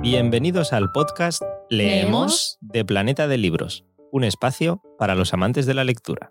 Bienvenidos al podcast Leemos de Planeta de Libros, un espacio para los amantes de la lectura.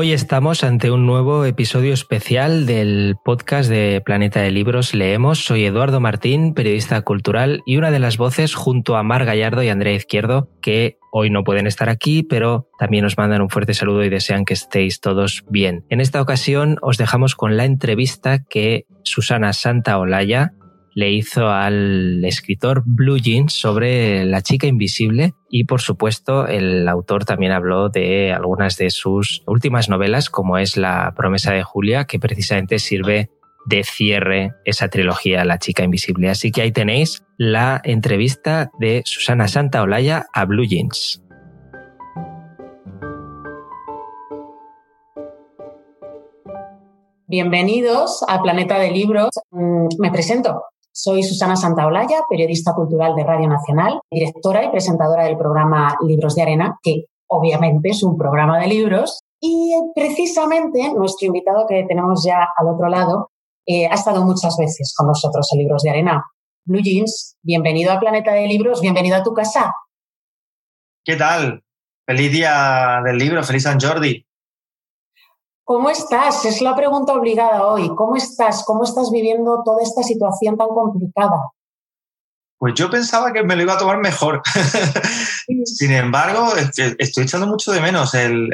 Hoy estamos ante un nuevo episodio especial del podcast de Planeta de Libros Leemos. Soy Eduardo Martín, periodista cultural y una de las voces junto a Mar Gallardo y Andrea Izquierdo, que hoy no pueden estar aquí, pero también os mandan un fuerte saludo y desean que estéis todos bien. En esta ocasión os dejamos con la entrevista que Susana Santa Olaya le hizo al escritor Blue Jeans sobre La chica invisible y por supuesto el autor también habló de algunas de sus últimas novelas como es La promesa de Julia que precisamente sirve de cierre esa trilogía La chica invisible. Así que ahí tenéis la entrevista de Susana Santa Olaya a Blue Jeans. Bienvenidos a Planeta de Libros. Mm, me presento. Soy Susana Santaolalla, periodista cultural de Radio Nacional, directora y presentadora del programa Libros de Arena, que obviamente es un programa de libros. Y precisamente nuestro invitado que tenemos ya al otro lado eh, ha estado muchas veces con nosotros en Libros de Arena. Blue Jeans, bienvenido a Planeta de Libros, bienvenido a tu casa. ¿Qué tal? Feliz día del libro, feliz San Jordi. ¿Cómo estás? Es la pregunta obligada hoy. ¿Cómo estás? ¿Cómo estás viviendo toda esta situación tan complicada? Pues yo pensaba que me lo iba a tomar mejor. Sin embargo, estoy echando mucho de menos el,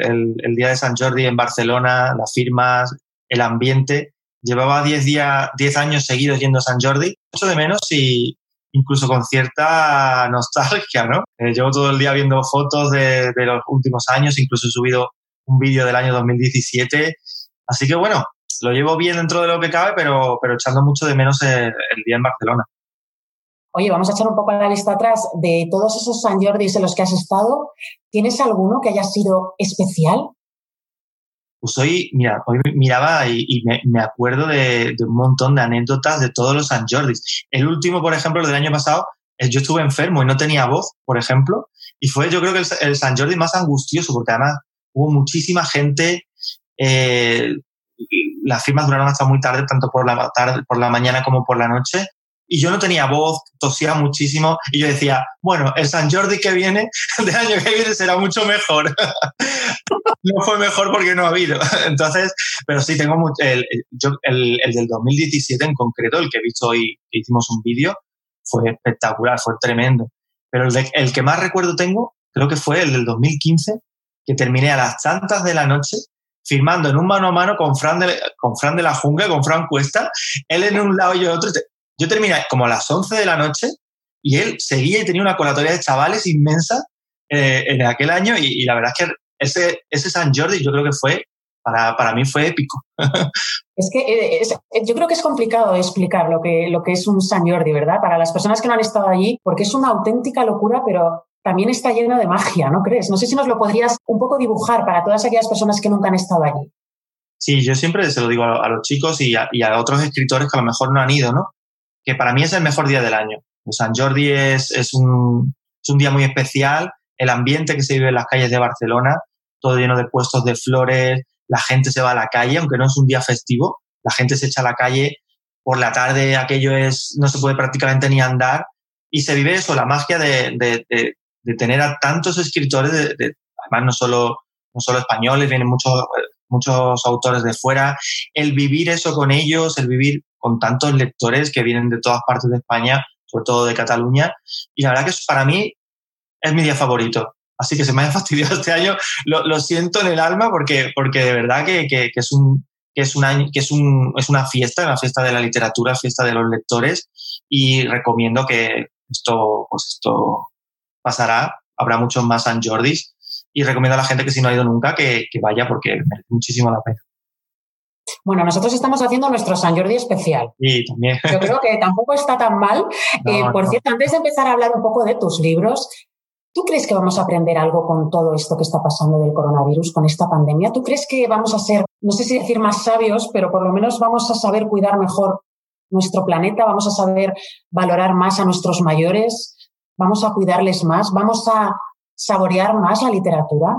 día de San Jordi en Barcelona, las firmas, el ambiente. Llevaba 10 días, 10 años seguidos yendo a San Jordi. Mucho de menos y incluso con cierta nostalgia, ¿no? Eh, llevo todo el día viendo fotos de, de los últimos años, incluso he subido un vídeo del año 2017. Así que bueno, lo llevo bien dentro de lo que cabe, pero, pero echando mucho de menos el, día en Barcelona. Oye, vamos a echar un poco la lista atrás de todos esos San Jordis en los que has estado. ¿Tienes alguno que haya sido especial? Pues hoy, mira, hoy miraba y, me, acuerdo de, un montón de anécdotas de todos los San Jordis. El último, por ejemplo, el del año pasado, eh, yo estuve enfermo y no tenía voz, por ejemplo, y fue yo creo que el, el San Jordi más angustioso, porque además hubo muchísima gente. Eh, las firmas duraron hasta muy tarde, tanto por la, tarde, por la mañana como por la noche. Y yo no tenía voz, tosía muchísimo y yo decía, bueno, el San Jordi que viene, del año que viene, será mucho mejor. no fue mejor porque no ha habido. Entonces, pero sí, tengo el, el, el, del 2017 en concreto, el que he visto hoy, que hicimos un vídeo, fue espectacular, fue tremendo. Pero el que más recuerdo tengo, creo que fue el del 2015, que terminé a las tantas de la noche firmando en un mano a mano con Fran de, con Fran de la Jungla, con Fran Cuesta, él en un lado y yo en otro. Yo terminé como a las 11 de la noche y él seguía y tenía una colatoria de chavales inmensa eh, en aquel año y, la verdad es que ese, ese San Jordi yo creo que fue, para, para mí fue épico. Es que eh, yo creo que es complicado explicar lo que, lo que es un San Jordi, ¿verdad? Para las personas que no han estado allí, porque es una auténtica locura, pero también está lleno de magia, ¿no crees? No sé si nos lo podrías un poco dibujar para todas aquellas personas que nunca han estado allí. Sí, yo siempre se lo digo a, los chicos y a, otros escritores que a lo mejor no han ido, ¿no? Que para mí es el mejor día del año. San Jordi es, un, es un día muy especial, el ambiente que se vive en las calles de Barcelona, todo lleno de puestos de flores, la gente se va a la calle, aunque no es un día festivo, la gente se echa a la calle por la tarde, aquello es, no se puede prácticamente ni andar, y se vive eso, la magia de tener a tantos escritores, de, además no solo, no solo españoles, vienen muchos, muchos autores de fuera, el vivir eso con ellos, el vivir con tantos lectores que vienen de todas partes de España, sobre todo de Cataluña, y la verdad que para mí es mi día favorito. Así que se me haya fastidiado este año, lo, siento en el alma porque, porque de verdad que, que, es un, que es un año, que es un, es una fiesta, una fiesta de la literatura, fiesta de los lectores y recomiendo que esto, pues esto pasará, habrá muchos más San Jordis y recomiendo a la gente que si no ha ido nunca que, vaya porque merece muchísimo la pena. Bueno, nosotros estamos haciendo nuestro San Jordi especial. Sí, también. Yo creo que tampoco está tan mal. Eh, por cierto, antes de empezar a hablar un poco de tus libros, ¿tú crees que vamos a aprender algo con todo esto que está pasando del coronavirus, con esta pandemia? ¿Tú crees que vamos a ser, no sé si decir más sabios, pero por lo menos vamos a saber cuidar mejor nuestro planeta, vamos a saber valorar más a nuestros mayores? Vamos a cuidarles más, vamos a saborear más la literatura.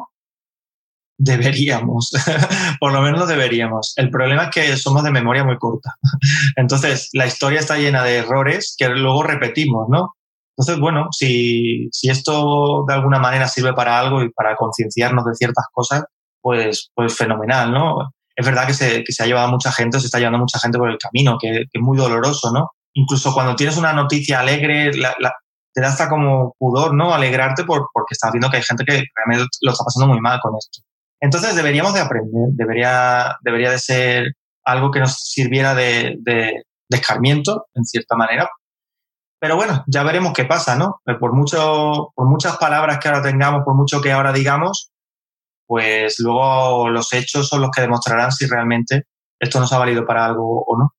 deberíamos, por lo menos deberíamos. El problema es que somos de memoria muy corta. Entonces, la historia está llena de errores que luego repetimos, ¿no? Entonces, bueno, si, si esto de alguna manera sirve para algo y para concienciarnos de ciertas cosas, pues, pues fenomenal, ¿no? Es verdad que se, que se ha llevado mucha gente, se está llevando mucha gente por el camino, que, es muy doloroso, ¿no? Incluso cuando tienes una noticia alegre, te da hasta como pudor, ¿no? Alegrarte por, porque estás viendo que hay gente que realmente lo está pasando muy mal con esto. Entonces deberíamos de aprender, debería, debería de ser algo que nos sirviera de, de, escarmiento, en cierta manera, pero bueno, ya veremos qué pasa, ¿no? Por, mucho, por muchas palabras que ahora tengamos, por mucho que ahora digamos, pues luego los hechos son los que demostrarán si realmente esto nos ha valido para algo o no.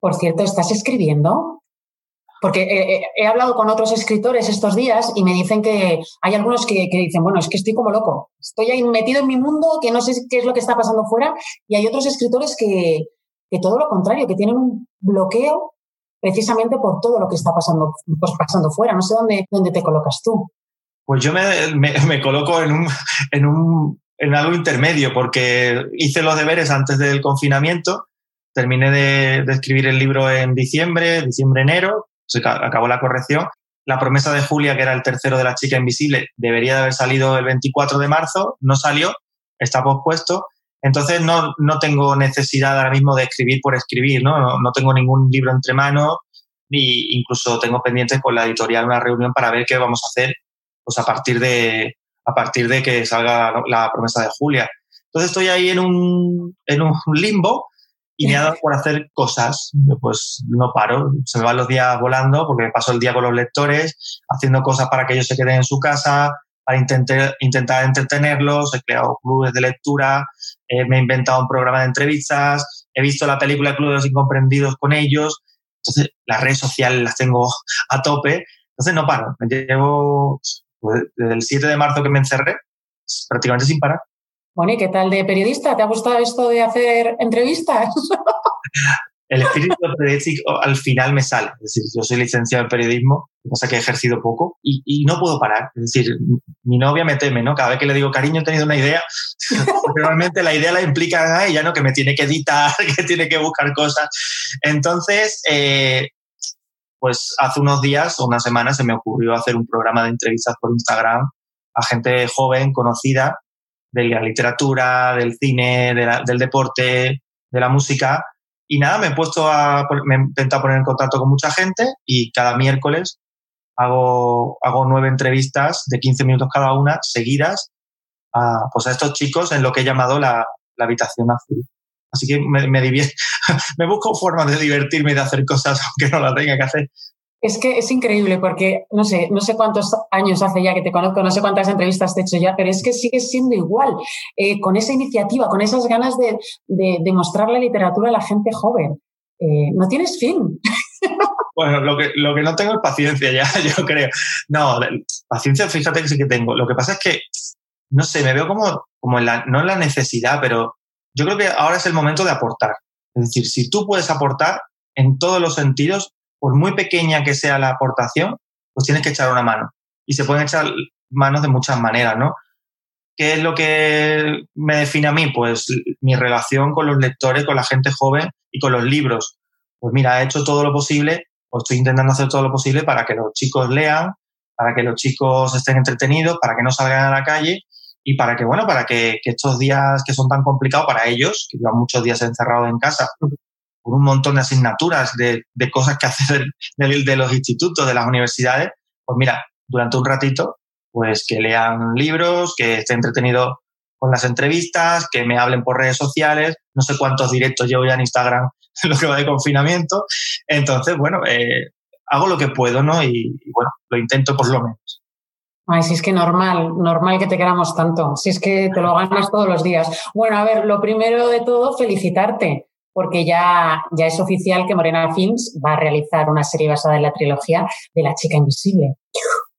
Por cierto, ¿estás escribiendo? Porque eh, eh, he hablado con otros escritores estos días y me dicen que hay algunos que, dicen, bueno, es que estoy como loco, estoy ahí metido en mi mundo, que no sé qué es lo que está pasando fuera, y hay otros escritores que, que todo lo contrario, que tienen un bloqueo precisamente por todo lo que está pasando, pues pasando fuera. No sé dónde, dónde te colocas tú. Pues yo me, me, coloco en, un, en, un, en algo intermedio, porque hice los deberes antes del confinamiento, terminé de, de escribir el libro en diciembre, diciembre-enero, se acabó la corrección. La promesa de Julia, que era el tercero de la chica invisible, debería de haber salido el 24 de marzo, no salió, está pospuesto. Entonces no, no tengo necesidad ahora mismo de escribir por escribir, ¿no? ¿no? tengo ningún libro entre manos ni incluso tengo pendiente con la editorial una reunión para ver qué vamos a hacer pues a partir de, a partir de que salga la promesa de Julia. Entonces estoy ahí en un, en un limbo y me ha dado por hacer cosas. Pues no paro, se me van los días volando porque paso el día con los lectores, haciendo cosas para que ellos se queden en su casa, para intentar, intentar entretenerlos, he creado clubes de lectura, eh, me he inventado un programa de entrevistas, he visto la película Club de los Incomprendidos con ellos, entonces las redes sociales las tengo a tope, entonces no paro, me llevo pues, desde el 7 de marzo que me encerré, prácticamente sin parar. Bueno, ¿y qué tal de periodista? ¿Te ha gustado esto de hacer entrevistas? el espíritu periodístico al final me sale. Es decir, yo soy licenciado en periodismo, cosa que he ejercido poco, y, no puedo parar. Es decir, mi novia me teme, ¿no? Cada vez que le digo, cariño, he tenido una idea, normalmente la idea la implica a ella, ¿no? Que me tiene que editar, que tiene que buscar cosas. Entonces, eh, pues hace unos días o una semana se me ocurrió hacer un programa de entrevistas por Instagram a gente joven, conocida, de la literatura, del cine, del deporte, de la música, y nada, me he puesto a, me intentado poner en contacto con mucha gente y cada miércoles hago, hago nueve entrevistas de 15 minutos cada una, seguidas, a, pues a estos chicos en lo que he llamado la, la habitación azul. Así que me, me, me busco formas de divertirme y de hacer cosas aunque no las tenga que hacer. Es que es increíble porque no sé, no sé cuántos años hace ya que te conozco, no sé cuántas entrevistas te he hecho ya, pero es que sigues siendo igual, eh, con esa iniciativa, con esas ganas de, de, mostrar la literatura a la gente joven. Eh, no tienes fin. Bueno, lo que, lo que no tengo es paciencia ya, yo creo. No, paciencia, fíjate que sí que tengo. Lo que pasa es que, no sé, me veo como, como en la, no en la necesidad, pero yo creo que ahora es el momento de aportar. Es decir, si tú puedes aportar en todos los sentidos, por muy pequeña que sea la aportación, pues tienes que echar una mano. Y se pueden echar manos de muchas maneras, ¿no? ¿Qué es lo que me define a mí? Pues mi relación con los lectores, con la gente joven y con los libros. Pues mira, he hecho todo lo posible, o estoy intentando hacer todo lo posible para que los chicos lean, para que los chicos estén entretenidos, para que no salgan a la calle y para que, bueno, para que, que estos días que son tan complicados para ellos, que llevan muchos días encerrados en casa, por un montón de asignaturas, de, cosas que hacer de, los institutos, de las universidades, pues mira, durante un ratito, pues que lean libros, que estén entretenidos con las entrevistas, que me hablen por redes sociales, no sé cuántos directos llevo ya en Instagram lo que va de confinamiento. Entonces, bueno, eh, hago lo que puedo, ¿no? Y, y, bueno, lo intento por lo menos. Ay, si es que normal, normal que te queramos tanto, si es que te lo ganas todos los días. Bueno, a ver, lo primero de todo, felicitarte porque ya, ya es oficial que Morena Films va a realizar una serie basada en la trilogía de La chica invisible.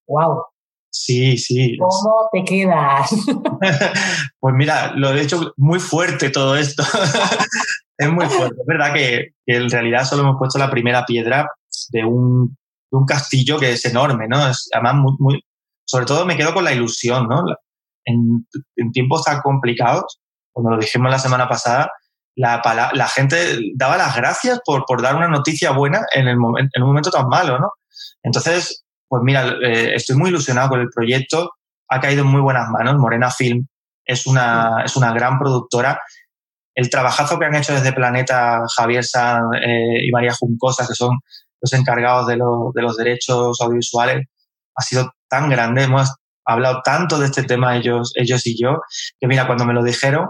¡Wow! Sí, sí. ¿Cómo te quedas? pues mira, lo he hecho muy fuerte todo esto. es muy fuerte. Es verdad que, en realidad solo hemos puesto la primera piedra de un, de un castillo que es enorme, ¿no? Es, además, muy, muy, sobre todo me quedo con la ilusión, ¿no? en, tiempos tan complicados, cuando lo dijimos la semana pasada, la, gente daba las gracias por, dar una noticia buena en, el un momento tan malo, ¿no? Entonces, pues mira, eh, estoy muy ilusionado con el proyecto, ha caído en muy buenas manos, Morena Film es una, es una gran productora. El trabajazo que han hecho desde Planeta Javier San eh, y María Juncosa, que son los encargados de, de los derechos audiovisuales, ha sido tan grande. Hemos hablado tanto de este tema ellos, ellos y yo, que mira, cuando me lo dijeron,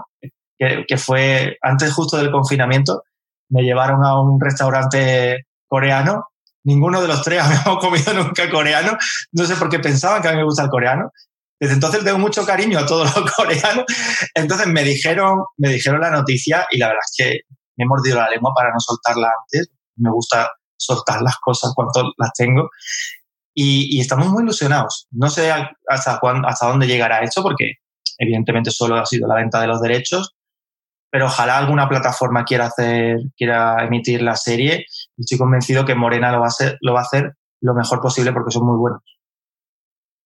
que, que fue antes justo del confinamiento, me llevaron a un restaurante coreano ninguno de los tres habíamos comido nunca coreano. No sé por qué pensaban que a mí me gusta el coreano. Desde entonces tengo mucho cariño a todos los coreanos. Entonces me dijeron, me dijeron la noticia y la verdad es que me he mordido la lengua para no soltarla antes. Me gusta soltar las cosas cuando las tengo. Y, estamos muy ilusionados. No sé hasta, hasta dónde llegará esto, porque evidentemente solo ha sido la venta de los derechos, pero ojalá alguna plataforma quiera hacer, quiera emitir la serie y estoy convencido que Morena lo va a hacer, lo va a hacer lo mejor posible porque son muy buenos.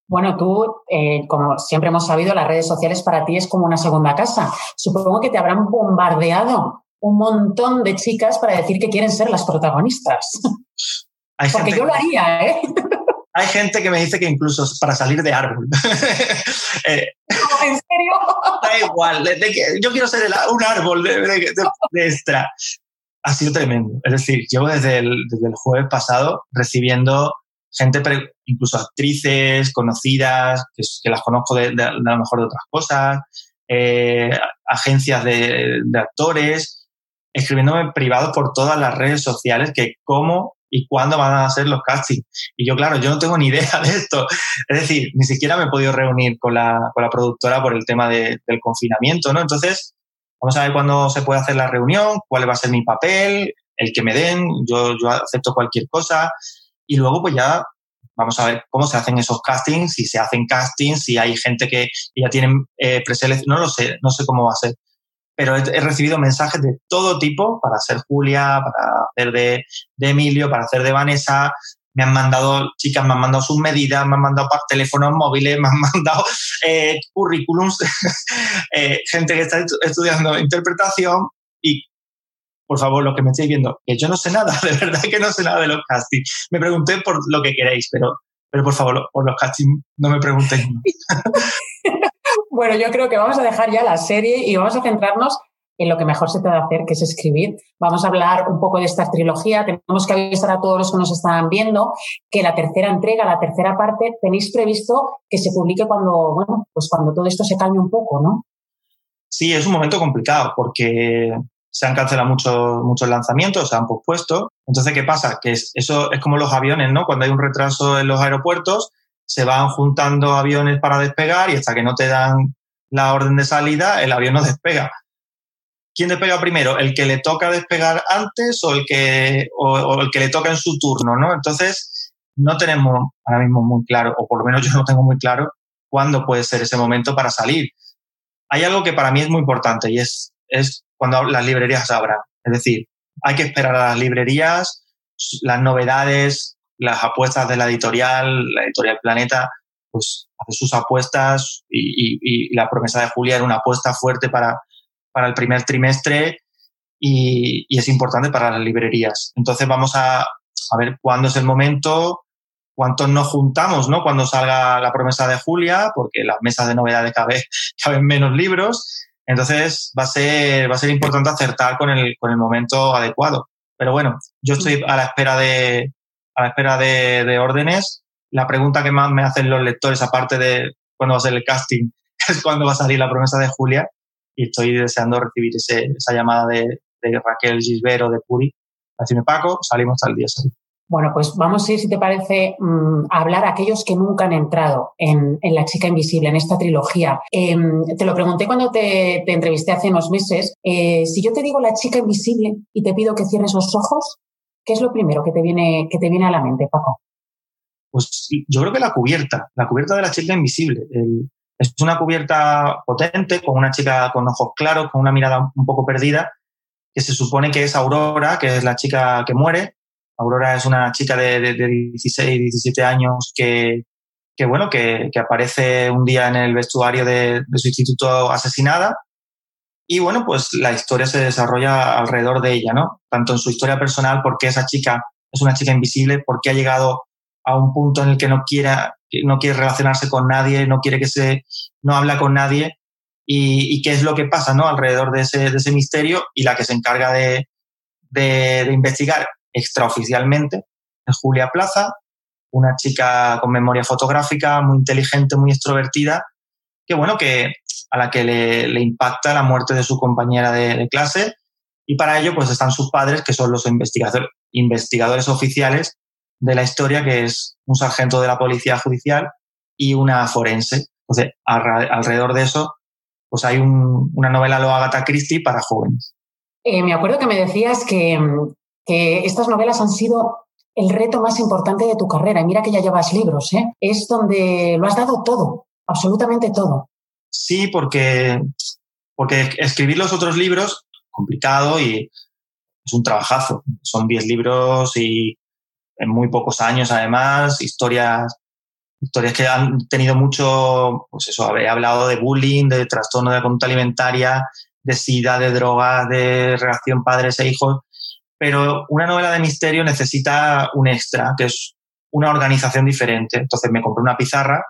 Bueno, tú, eh, como siempre hemos sabido, las redes sociales para ti es como una segunda casa. Supongo que te habrán bombardeado un montón de chicas para decir que quieren ser las protagonistas. Porque yo lo haría, ¿eh? Hay gente que me dice que incluso para salir de árbol. Eh, ¿En serio? Da igual, yo quiero ser un árbol de, extra. Ha sido tremendo. Es decir, llevo desde el, desde el jueves pasado recibiendo gente, incluso actrices conocidas, que, las conozco de, a lo mejor de otras cosas, eh, agencias de, de, actores, escribiéndome privado por todas las redes sociales que cómo y cuándo van a hacer los castings. Y yo, claro, yo no tengo ni idea de esto. Es decir, ni siquiera me he podido reunir con la, con la productora por el tema de, del confinamiento, ¿no? Entonces, vamos a ver cuándo se puede hacer la reunión, cuál va a ser mi papel, el que me den, yo, yo acepto cualquier cosa. Y luego, pues ya vamos a ver cómo se hacen esos castings, si se hacen castings, si hay gente que ya tienen eh, no lo sé, no sé cómo va a ser pero he, recibido mensajes de todo tipo para hacer Julia, para hacer de, Emilio, para hacer de Vanessa. Me han mandado, chicas, me han mandado sus medidas, me han mandado teléfonos móviles, me han mandado eh, currículums, eh, gente que está estudiando interpretación y por favor, los que me estéis viendo, que yo no sé nada, de verdad que no sé nada de los castings. Me pregunté por lo que queréis, pero, pero por favor, por los castings no me preguntéis. Bueno, yo creo que vamos a dejar ya la serie y vamos a centrarnos en lo que mejor se puede hacer, que es escribir. Vamos a hablar un poco de esta trilogía. Tenemos que avisar a todos los que nos están viendo que la tercera entrega, la tercera parte, tenéis previsto que se publique cuando, bueno, pues cuando todo esto se calme un poco, ¿no? Sí, es un momento complicado porque se han cancelado muchos, muchos lanzamientos, se han pospuesto. Entonces, ¿qué pasa? Que eso es como los aviones, ¿no? Cuando hay un retraso en los aeropuertos, se van juntando aviones para despegar y hasta que no te dan la orden de salida, el avión no despega. ¿Quién despega primero? ¿El que le toca despegar antes o el que, o, el que le toca en su turno? ¿no? Entonces, no tenemos ahora mismo muy claro, o por lo menos yo no tengo muy claro, cuándo puede ser ese momento para salir. Hay algo que para mí es muy importante y es, es cuando las librerías abran. Es decir, hay que esperar a las librerías, las novedades, las apuestas de la editorial, la editorial Planeta, pues hace sus apuestas y, la promesa de Julia era una apuesta fuerte para, para el primer trimestre y, es importante para las librerías. Entonces vamos a, a ver cuándo es el momento, cuántos nos juntamos, ¿no? Cuando salga la promesa de Julia, porque las mesas de novedades caben, caben menos libros. Entonces va a ser, va a ser importante acertar con el, con el momento adecuado. Pero bueno, yo estoy a la espera de, a la espera de, órdenes. La pregunta que más me hacen los lectores, aparte de cuándo va a ser el casting, es cuándo va a salir la promesa de Julia. Y estoy deseando recibir esa llamada de, Raquel Gisbero de Puri. Decirme, Paco, salimos al día Bueno, pues vamos a ir, si te parece, mm, a hablar a aquellos que nunca han entrado en, La chica invisible, en esta trilogía. Em, te lo pregunté cuando te, entrevisté hace unos meses. Eh, si yo te digo La chica invisible y te pido que cierres los ojos, ¿Qué es lo primero que te viene, que te viene a la mente, Paco? Pues yo creo que la cubierta, la cubierta de la chica invisible. es una cubierta potente, con una chica con ojos claros, con una mirada un poco perdida, que se supone que es Aurora, que es la chica que muere. Aurora es una chica de, de, 16, 17 años que, que bueno, que, aparece un día en el vestuario de, su instituto asesinada. Y bueno, pues la historia se desarrolla alrededor de ella, ¿no? Tanto en su historia personal, porque esa chica es una chica invisible, porque ha llegado a un punto en el que no quiera, no quiere relacionarse con nadie, no quiere que se, no habla con nadie, y, qué es lo que pasa, ¿no? Alrededor de ese, de ese misterio, y la que se encarga de, de, de investigar extraoficialmente es Julia Plaza, una chica con memoria fotográfica, muy inteligente, muy extrovertida, que bueno, que a la que le, impacta la muerte de su compañera de, clase y para ello pues están sus padres, que son los investigadores, investigadores oficiales de la historia, que es un sargento de la policía judicial y una forense. Entonces, alrededor de eso, pues hay una novela lo Agatha Christie para jóvenes. Eh, me acuerdo que me decías que, que estas novelas han sido el reto más importante de tu carrera. Y mira que ya llevas libros, ¿eh? Es donde lo has dado todo, absolutamente todo. Sí, porque, porque escribir los otros libros, complicado y es un trabajazo. Son 10 libros y en muy pocos años, además, historias, historias que han tenido mucho, pues eso, he hablado de bullying, de trastorno de la conducta alimentaria, de sida, de drogas, de relación padres e hijos pero una novela de misterio necesita un extra, que es una organización diferente. Entonces me compré una pizarra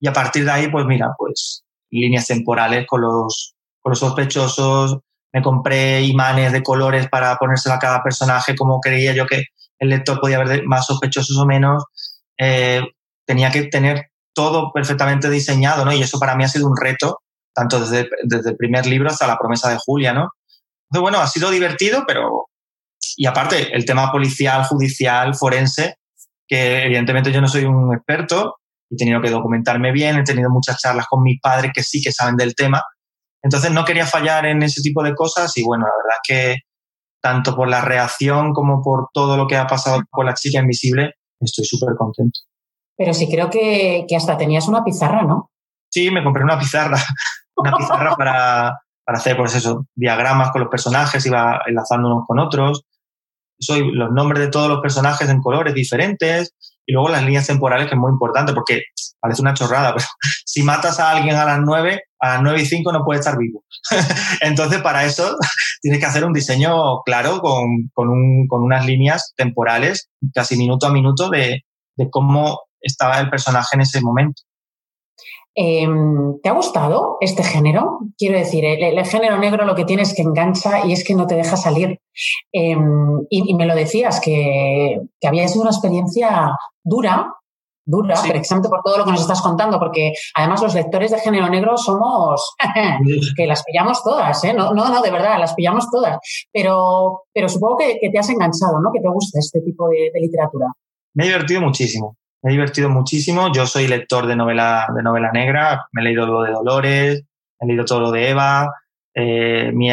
y a partir de ahí, pues mira, pues líneas temporales con los, con los sospechosos, me compré imanes de colores para ponérselo a cada personaje como creía yo que el lector podía ver más sospechosos o menos. Eh, tenía que tener todo perfectamente diseñado, ¿no? Y eso para mí ha sido un reto, tanto desde, desde el primer libro hasta la promesa de Julia, ¿no? Entonces, bueno, ha sido divertido, pero y aparte, el tema policial, judicial, forense, que evidentemente yo no soy un experto, he tenido que documentarme bien, he tenido muchas charlas con mis padres que sí que saben del tema. Entonces no quería fallar en ese tipo de cosas y bueno, la verdad es que tanto por la reacción como por todo lo que ha pasado con la chica invisible, estoy súper contento. Pero sí creo que, que, hasta tenías una pizarra, ¿no? Sí, me compré una pizarra, una pizarra para, para hacer, pues eso, diagramas con los personajes, iba enlazando unos con otros, soy los nombres de todos los personajes en colores diferentes y luego las líneas temporales, que es muy importante porque parece una chorrada, pero si matas a alguien a las 9, a las 9 y 5 no puede estar vivo. Entonces, para eso tienes que hacer un diseño claro con, con, un, con unas líneas temporales, casi minuto a minuto, de, de cómo estaba el personaje en ese momento. Em, ¿Te ha gustado este género? Quiero decir, el, género negro lo que tiene es que engancha y es que no te deja salir. Em, y, me lo decías, que, había sido una experiencia dura, dura, precisamente por todo lo que nos estás contando, porque además los lectores de género negro somos que las pillamos todas, ¿eh? No, no, de verdad, las pillamos todas. Pero, pero supongo que, te has enganchado, ¿no? Que te gusta este tipo de literatura. Me he divertido muchísimo. Me he divertido muchísimo. Yo soy lector de novela, de novela negra. Me he leído lo de Dolores, he leído todo lo de Eva. Eh, mi,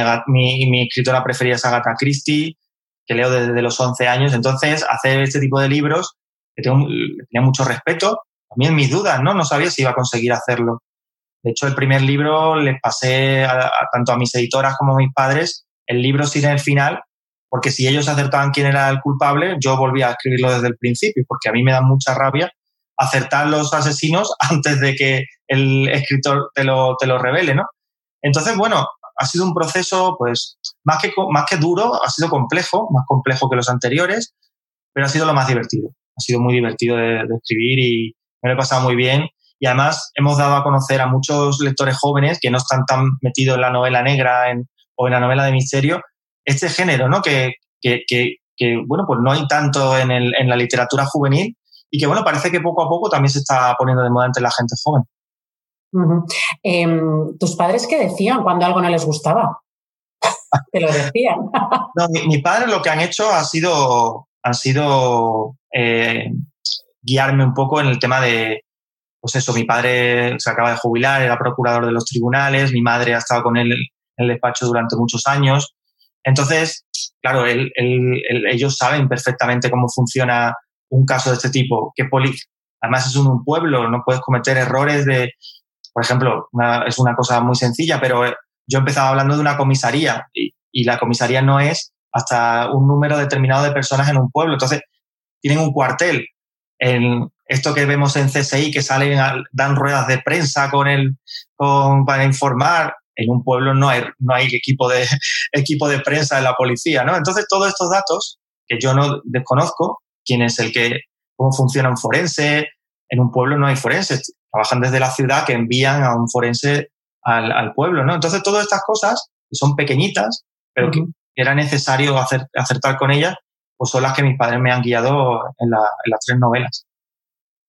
escritora preferida es Agatha Christie, que leo desde los 11 años. Entonces, hacer este tipo de libros, que tengo, tenía mucho respeto. También mis dudas, ¿no? No sabía si iba a conseguir hacerlo. De hecho, el primer libro les pasé tanto a mis editoras como a mis padres el libro sin el final porque si ellos acertaban quién era el culpable, yo volvía a escribirlo desde el principio, porque a mí me da mucha rabia acertar los asesinos antes de que el escritor te lo, te lo revele, ¿no? Entonces, bueno, ha sido un proceso, pues, más que, más que duro, ha sido complejo, más complejo que los anteriores, pero ha sido lo más divertido. Ha sido muy divertido de, escribir y me lo he pasado muy bien. Y además hemos dado a conocer a muchos lectores jóvenes que no están tan metidos en la novela negra o en la novela de misterio, este género, ¿no? Que, que, que, bueno, pues no hay tanto en, el, en, la literatura juvenil y que, bueno, parece que poco a poco también se está poniendo de moda entre la gente joven. Em, ¿Tus padres qué decían cuando algo no les gustaba? Te lo decían. no, mi, mi, padre lo que han hecho ha sido, han sido eh, guiarme un poco en el tema de, pues eso, mi padre se acaba de jubilar, era procurador de los tribunales, mi madre ha estado con él en el despacho durante muchos años. Entonces, claro, ellos saben perfectamente cómo funciona un caso de este tipo. Que Además, es un, pueblo, no puedes cometer errores de. Por ejemplo, es una cosa muy sencilla, pero yo empezaba hablando de una comisaría y, la comisaría no es hasta un número determinado de personas en un pueblo. Entonces, tienen un cuartel. esto que vemos en CSI, que salen, dan ruedas de prensa con el, con, para informar, en un pueblo no hay, no hay equipo, de, equipo de prensa de la policía, ¿no? Entonces, todos estos datos que yo no desconozco, quién es el que, cómo funciona un forense, en un pueblo no hay forenses, trabajan desde la ciudad que envían a un forense al, al pueblo, ¿no? Entonces, todas estas cosas, que son pequeñitas, pero que era necesario hacer, acertar con ellas, pues son las que mis padres me han guiado en, la, en las tres novelas.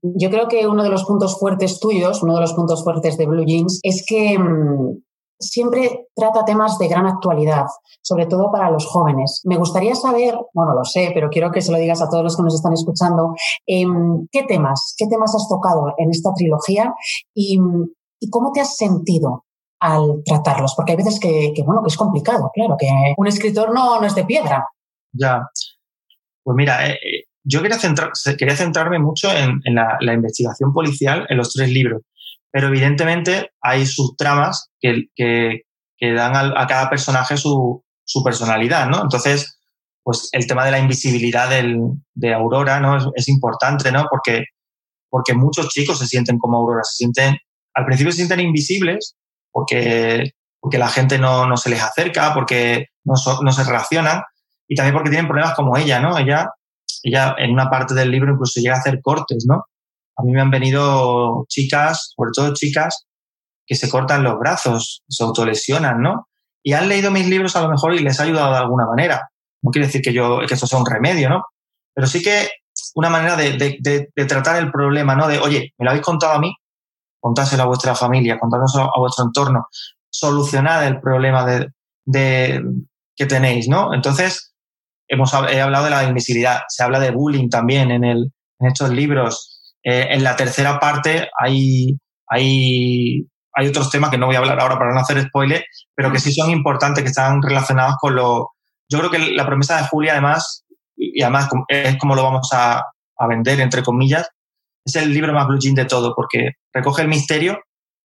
Yo creo que uno de los puntos fuertes tuyos, uno de los puntos fuertes de Blue Jeans, es que mmm, siempre trata temas de gran actualidad, sobre todo para los jóvenes. Me gustaría saber, bueno, lo sé, pero quiero que se lo digas a todos los que nos están escuchando, eh, ¿qué temas, qué temas has tocado en esta trilogía y, cómo te has sentido al tratarlos? Porque hay veces que, bueno, que es complicado, claro, que un escritor no, no es de piedra. Ya, pues mira, eh, yo quería, centrar, quería centrarme mucho en, la investigación policial en los tres libros pero evidentemente hay subtramas que, que, que dan a, a, cada personaje su, su, personalidad, ¿no? Entonces, pues el tema de la invisibilidad del, de Aurora, ¿no? Es, es, importante, ¿no? Porque, porque muchos chicos se sienten como Aurora, se sienten, al principio se sienten invisibles porque, porque la gente no, no se les acerca, porque no, so, no se relacionan y también porque tienen problemas como ella, ¿no? Ella, ella en una parte del libro incluso llega a hacer cortes, ¿no? A mí me han venido chicas, sobre todo chicas, que se cortan los brazos, se autolesionan, ¿no? Y han leído mis libros a lo mejor y les ha ayudado de alguna manera. No quiere decir que, yo, que esto sea un remedio, ¿no? Pero sí que una manera de, de, de, tratar el problema, ¿no? De, oye, me lo habéis contado a mí, contáselo a vuestra familia, contáselo a vuestro entorno, solucionad el problema de, de, que tenéis, ¿no? Entonces, hemos he hablado de la invisibilidad, se habla de bullying también en, el, en estos libros, eh, en la tercera parte hay, hay, hay otros temas que no voy a hablar ahora para no hacer spoiler, pero que sí son importantes, que están relacionados con lo... Yo creo que la promesa de Julia, además, y además es como lo vamos a, a vender, entre comillas, es el libro más blue jean de todo, porque recoge el misterio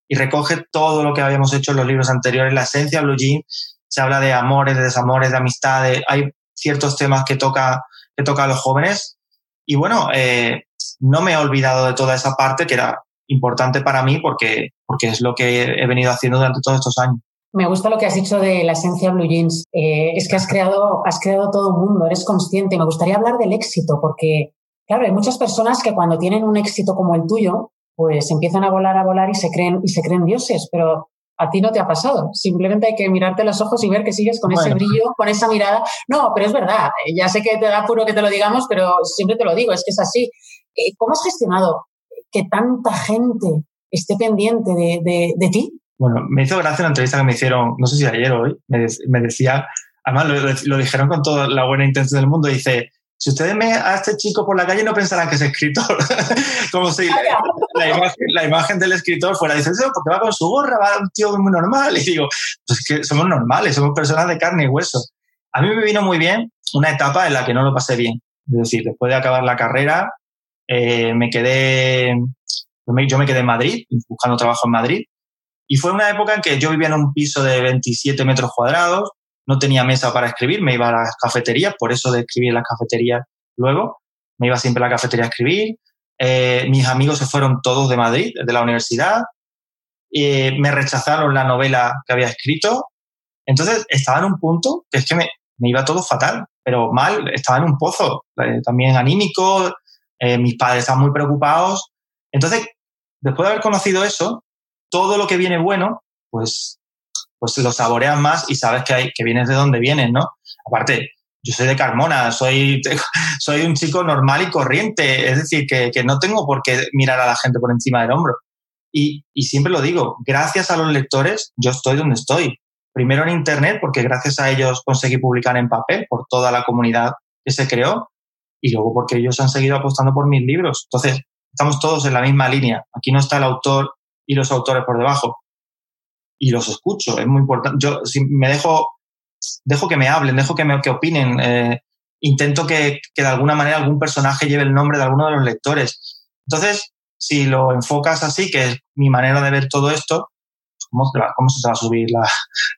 y recoge todo lo que habíamos hecho en los libros anteriores, la esencia blue jean, se habla de amores, de desamores, de amistades, hay ciertos temas que toca, que toca a los jóvenes. Y bueno, eh, no me he olvidado de toda esa parte que era importante para mí porque, porque es lo que he venido haciendo durante todos estos años. Me gusta lo que has dicho de la esencia Blue Jeans. Eh, es que has creado, has creado todo un mundo, eres consciente. Me gustaría hablar del éxito, porque, claro, hay muchas personas que cuando tienen un éxito como el tuyo, pues empiezan a volar, a volar y se creen, y se creen dioses, pero a ti no te ha pasado. Simplemente hay que mirarte los ojos y ver que sigues con bueno. ese brillo, con esa mirada. No, pero es verdad. Ya sé que te da puro que te lo digamos, pero siempre te lo digo, es que es así. Eh, ¿Cómo has gestionado que tanta gente esté pendiente de, de, de, ti? Bueno, me hizo gracia la entrevista que me hicieron, no sé si ayer o hoy, me, de, me decía, además lo, lo, dijeron con toda la buena intención del mundo, dice, si ustedes ven a este chico por la calle no pensarán que es escritor. Como si la, la, imagen, la, imagen, del escritor fuera, dice, porque va con su gorra, va un tío muy normal. Y digo, pues que somos normales, somos personas de carne y hueso. A mí me vino muy bien una etapa en la que no lo pasé bien. Es decir, después de acabar la carrera, eh, me quedé, yo me quedé en Madrid, buscando trabajo en Madrid, y fue una época en que yo vivía en un piso de 27 metros cuadrados, no tenía mesa para escribir, me iba a las cafeterías, por eso de escribir en las cafeterías luego, me iba siempre a la cafetería a escribir, eh, mis amigos se fueron todos de Madrid, de la universidad, eh, me rechazaron la novela que había escrito, entonces estaba en un punto que es que me, iba todo fatal, pero mal, estaba en un pozo, eh, también anímico, eh, mis padres están muy preocupados. Entonces, después de haber conocido eso, todo lo que viene bueno, pues, pues lo saboreas más y sabes que, hay, que vienes de donde vienes, ¿no? Aparte, yo soy de Carmona, soy, soy un chico normal y corriente, es decir, que, que no tengo por qué mirar a la gente por encima del hombro. Y, y siempre lo digo, gracias a los lectores, yo estoy donde estoy. Primero en Internet, porque gracias a ellos conseguí publicar en papel por toda la comunidad que se creó y luego porque ellos han seguido apostando por mis libros. Entonces, estamos todos en la misma línea. Aquí no está el autor y los autores por debajo. Y los escucho, es muy importante. Yo si me dejo, dejo que me hablen, dejo que me que opinen. Eh, intento que, que de alguna manera algún personaje lleve el nombre de alguno de los lectores. Entonces, si lo enfocas así, que es mi manera de ver todo esto, ¿cómo, se te va a subir la,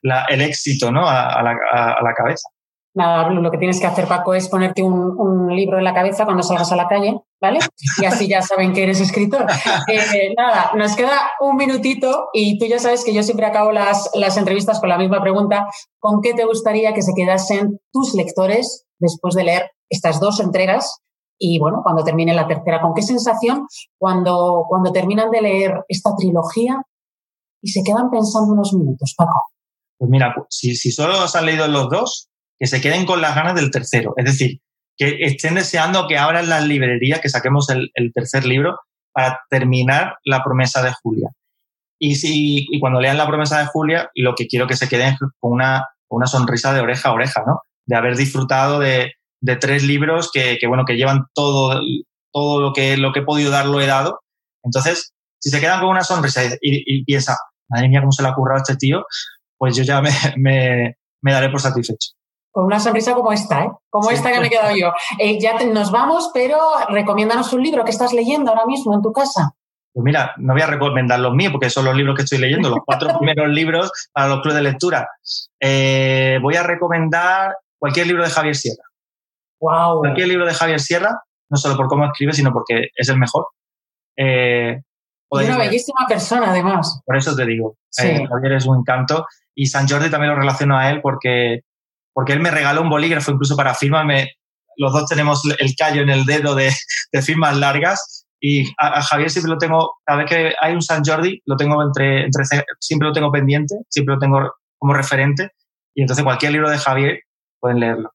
la, el éxito ¿no? a, la, a, la, cabeza? Nada, lo que tienes que hacer, Paco, es ponerte un, libro en la cabeza cuando salgas a la calle, ¿vale? Y así ya saben que eres escritor. Eh, nada, nos queda un minutito y tú ya sabes que yo siempre acabo las, las entrevistas con la misma pregunta. ¿Con qué te gustaría que se quedasen tus lectores después de leer estas dos entregas? Y bueno, cuando termine la tercera, ¿con qué sensación cuando, cuando terminan de leer esta trilogía y se quedan pensando unos minutos, Paco? Pues mira, si, si solo os han leído los dos, que se queden con las ganas del tercero. Es decir, que estén deseando que abran las librerías, que saquemos el, tercer libro para terminar la promesa de Julia. Y, si, cuando lean la promesa de Julia, lo que quiero que se queden con una, una sonrisa de oreja a oreja, ¿no? De haber disfrutado de, tres libros que, bueno, que llevan todo, todo lo que, lo que he podido dar, lo he dado. Entonces, si se quedan con una sonrisa y, piensa, madre mía, cómo se le ha currado a este tío, pues yo ya me daré por satisfecho con una sonrisa como esta, ¿eh? Como esta que me he quedado yo. Eh, ya nos vamos, pero recomiéndanos un libro que estás leyendo ahora mismo en tu casa. Pues mira, no voy a recomendar los míos porque son los libros que estoy leyendo, los cuatro primeros libros para los clubes de lectura. Eh, voy a recomendar cualquier libro de Javier Sierra. Wow. Cualquier libro de Javier Sierra, no solo por cómo escribe, sino porque es el mejor. Eh, y una bellísima persona, además. Por eso te digo, Javier es un encanto. Y San Jordi también lo relaciono a él porque porque él me regaló un bolígrafo incluso para firmarme. Los dos tenemos el callo en el dedo de, firmas largas y a, Javier siempre lo tengo, cada vez que hay un San Jordi, lo tengo entre, entre, siempre lo tengo pendiente, siempre lo tengo como referente y entonces cualquier libro de Javier pueden leerlo.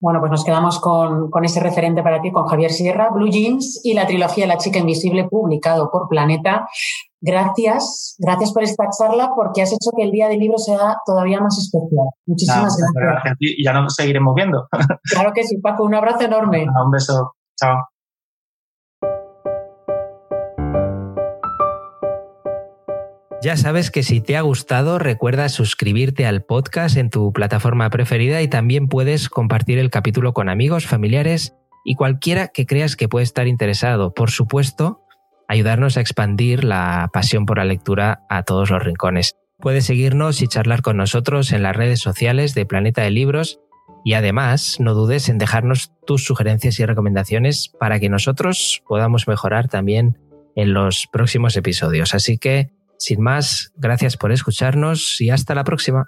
Bueno, pues nos quedamos con, con, ese referente para ti, con Javier Sierra, Blue Jeans y la trilogía La chica invisible, publicado por Planeta. Gracias, gracias por esta charla porque has hecho que el día del libro sea todavía más especial. Muchísimas gracias. Y ya nos seguiremos viendo. Claro que sí, Paco, un abrazo enorme. Un beso, chao. Ya sabes que si te ha gustado, recuerda suscribirte al podcast en tu plataforma preferida y también puedes compartir el capítulo con amigos, familiares y cualquiera que creas que puede estar interesado. Por supuesto, ayudarnos a expandir la pasión por la lectura a todos los rincones. Puedes seguirnos y charlar con nosotros en las redes sociales de Planeta de Libros y además no dudes en dejarnos tus sugerencias y recomendaciones para que nosotros podamos mejorar también en los próximos episodios. Así que, sin más, gracias por escucharnos y hasta la próxima.